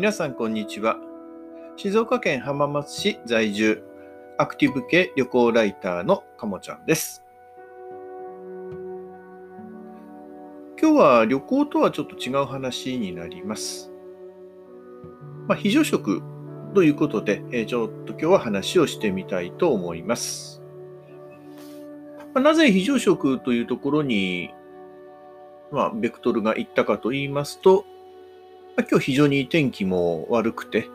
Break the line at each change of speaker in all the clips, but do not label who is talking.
皆さんこんにちは。静岡県浜松市在住アクティブ系旅行ライターのかもちゃんです。今日は旅行とはちょっと違う話になります。まあ、非常食ということで、えちょっと今日は話をしてみたいと思います。ま、なぜ非常食というところに、まあ、ベクトルがいったかと言いますと、今日非常に天気も悪くて、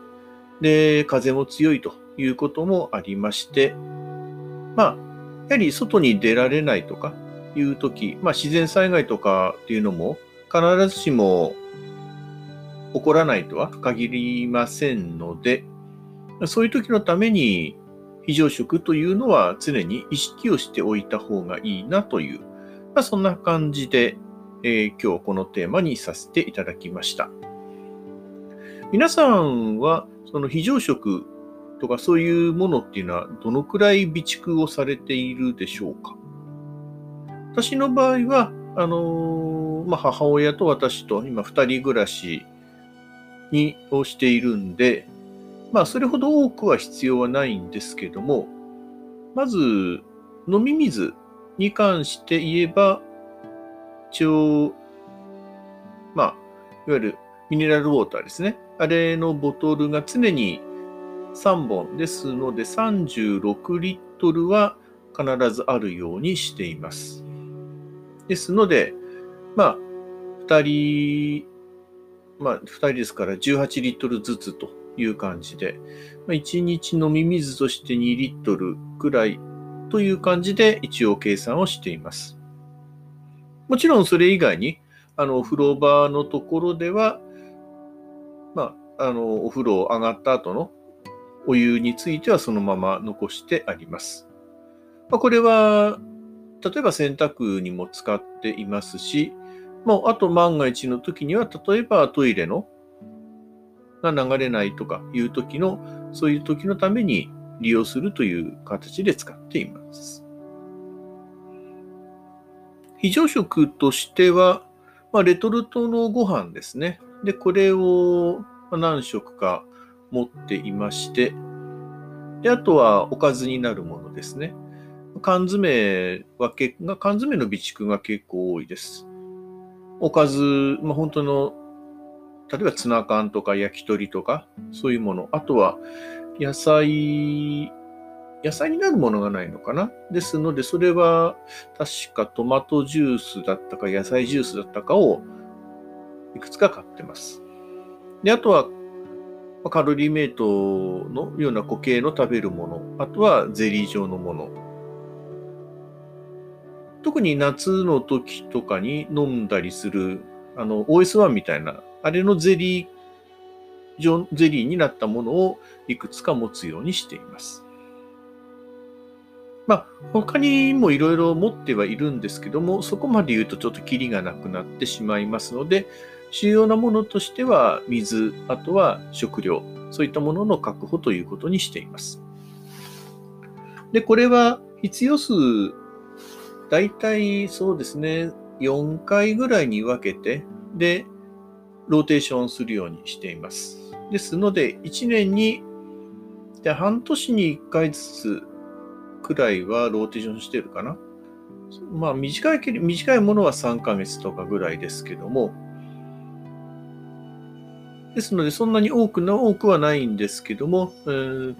で、風も強いということもありまして、まあ、やはり外に出られないとかいうとき、まあ、自然災害とかっていうのも必ずしも起こらないとは限りませんので、そういう時のために非常食というのは常に意識をしておいた方がいいなという、まあ、そんな感じで、えー、今日このテーマにさせていただきました。皆さんはその非常食とかそういうものっていうのはどのくらい備蓄をされているでしょうか？私の場合は、あのー、まあ、母親と私と今二人暮らしにをしているんで、まあそれほど多くは必要はないんですけども、まず飲み水に関して言えば、一応、まあ、いわゆるミネラルウォーターですね。あれのボトルが常に3本ですので36リットルは必ずあるようにしています。ですので、まあ、2人、まあ、2人ですから18リットルずつという感じで、まあ、1日飲み水として2リットルくらいという感じで一応計算をしています。もちろんそれ以外に、あの、お風呂場のところでは、まあ、あの、お風呂を上がった後のお湯についてはそのまま残してあります。まあ、これは、例えば洗濯にも使っていますし、もうあと万が一の時には、例えばトイレのが流れないとかいう時の、そういう時のために利用するという形で使っています。非常食としては、まあ、レトルトのご飯ですね。で、これを何食か持っていまして、で、あとはおかずになるものですね。缶詰はけ、缶詰の備蓄が結構多いです。おかず、まあ、本当の、例えばツナ缶とか焼き鳥とか、そういうもの。あとは野菜、野菜になるものがないのかなですので、それは確かトマトジュースだったか野菜ジュースだったかをいくつか買ってます。で、あとはカロリーメイトのような固形の食べるもの、あとはゼリー状のもの。特に夏の時とかに飲んだりする、あの、OS1 みたいな、あれのゼリー状、ゼリーになったものをいくつか持つようにしています。まあ、他にもいろいろ持ってはいるんですけども、そこまで言うとちょっとキリがなくなってしまいますので、主要なものとしては水、あとは食料、そういったものの確保ということにしています。で、これは必要数、だいたいそうですね、4回ぐらいに分けて、で、ローテーションするようにしています。ですので、1年に、で半年に1回ずつくらいはローテーションしてるかな。まあ短い、短いものは3ヶ月とかぐらいですけども、ですので、そんなに多くの多くはないんですけども、えー、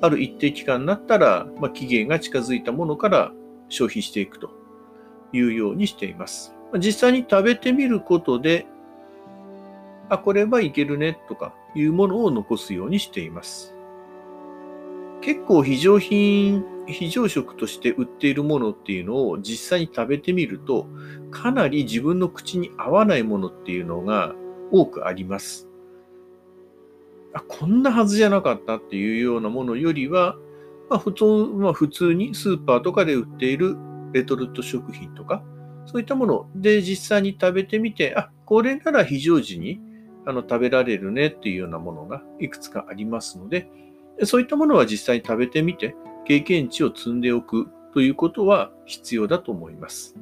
ある一定期間になったら、まあ、期限が近づいたものから消費していくというようにしています。実際に食べてみることで、あ、これはいけるねとかいうものを残すようにしています。結構非常品、非常食として売っているものっていうのを実際に食べてみると、かなり自分の口に合わないものっていうのが多くあります。あ、こんなはずじゃなかったっていうようなものよりは、まあ、普通、まあ、普通にスーパーとかで売っているレトルト食品とか、そういったもので実際に食べてみて、あ、これなら非常時にあの食べられるねっていうようなものがいくつかありますので、そういったものは実際に食べてみて、経験値を積んでおくということは必要だと思います。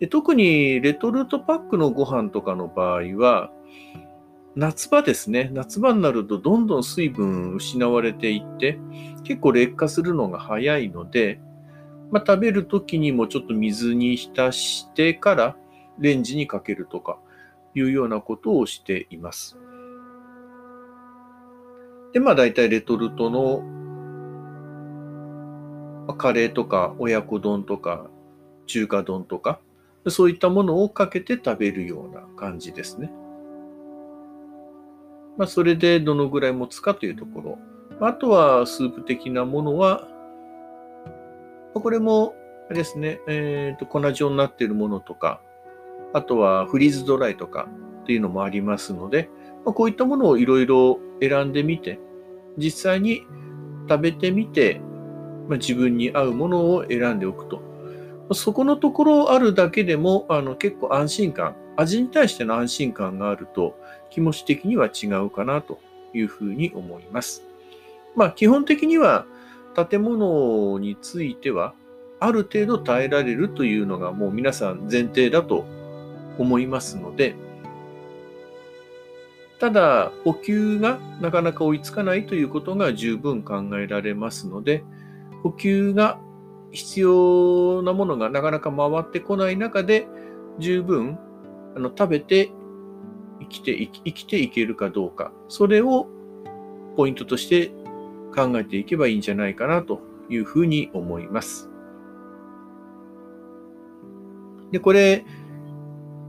で特にレトルトパックのご飯とかの場合は、夏場ですね。夏場になるとどんどん水分失われていって、結構劣化するのが早いので、まあ、食べる時にもちょっと水に浸してからレンジにかけるとかいうようなことをしています。で、まあ大体レトルトのカレーとか親子丼とか中華丼とかそういったものをかけて食べるような感じですね。まあ、それでどのぐらい持つかというところ。あとはスープ的なものは、これも、あれですね、えっ、ー、と、粉状になっているものとか、あとはフリーズドライとかっていうのもありますので、まあ、こういったものをいろいろ選んでみて、実際に食べてみて、まあ、自分に合うものを選んでおくと。そこのところあるだけでも、あの結構安心感、味に対しての安心感があると、気持ち的には違うかなというふうに思います。まあ、基本的には建物については、ある程度耐えられるというのがもう皆さん前提だと思いますので、ただ、補給がなかなか追いつかないということが十分考えられますので、補給が必要なものがなかなか回ってこない中で、十分あの食べて生きて生きていけるかどうか、それをポイントとして考えていけばいいんじゃないかなというふうに思います。で、これ、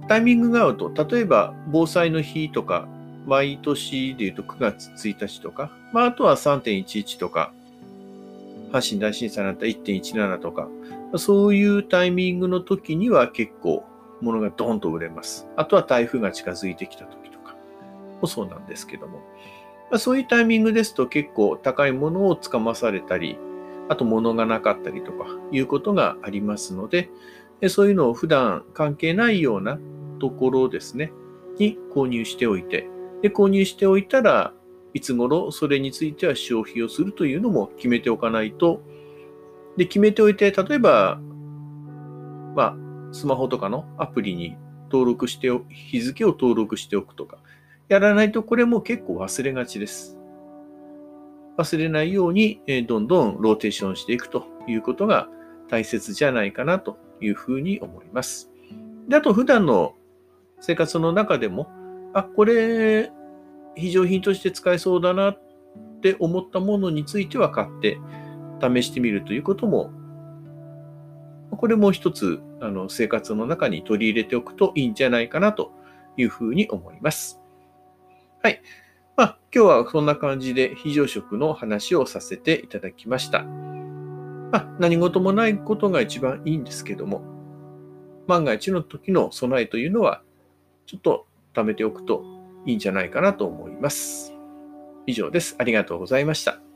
タイミングが合うと、例えば防災の日とか、毎年でいうと9月1日とか、まあ、あとは3.11とか、阪神大震災になった1.17とか、そういうタイミングの時には結構物がドーンと売れます。あとは台風が近づいてきた時とか。もそうなんですけども、まあ、そういうタイミングですと結構高いものをつかまされたり、あと物がなかったりとかいうことがありますので、そういうのを普段関係ないようなところですね、に購入しておいて、で購入しておいたらいつ頃それについては消費をするというのも決めておかないと、で、決めておいて、例えば、まあ、スマホとかのアプリに登録してお、日付を登録しておくとか、やらないとこれも結構忘れがちです。忘れないように、えどんどんローテーションしていくということが大切じゃないかなというふうに思います。で、あと普段の生活の中でも、あ、これ非常品として使えそうだなって思ったものについては買って試してみるということも、これも一つあの生活の中に取り入れておくといいんじゃないかなというふうに思います。はい。まあ、今日はそんな感じで非常食の話をさせていただきました。まあ、何事もないことが一番いいんですけども、万が一の時の備えというのは、ちょっと貯めておくといいんじゃないかなと思います。以上です。ありがとうございました。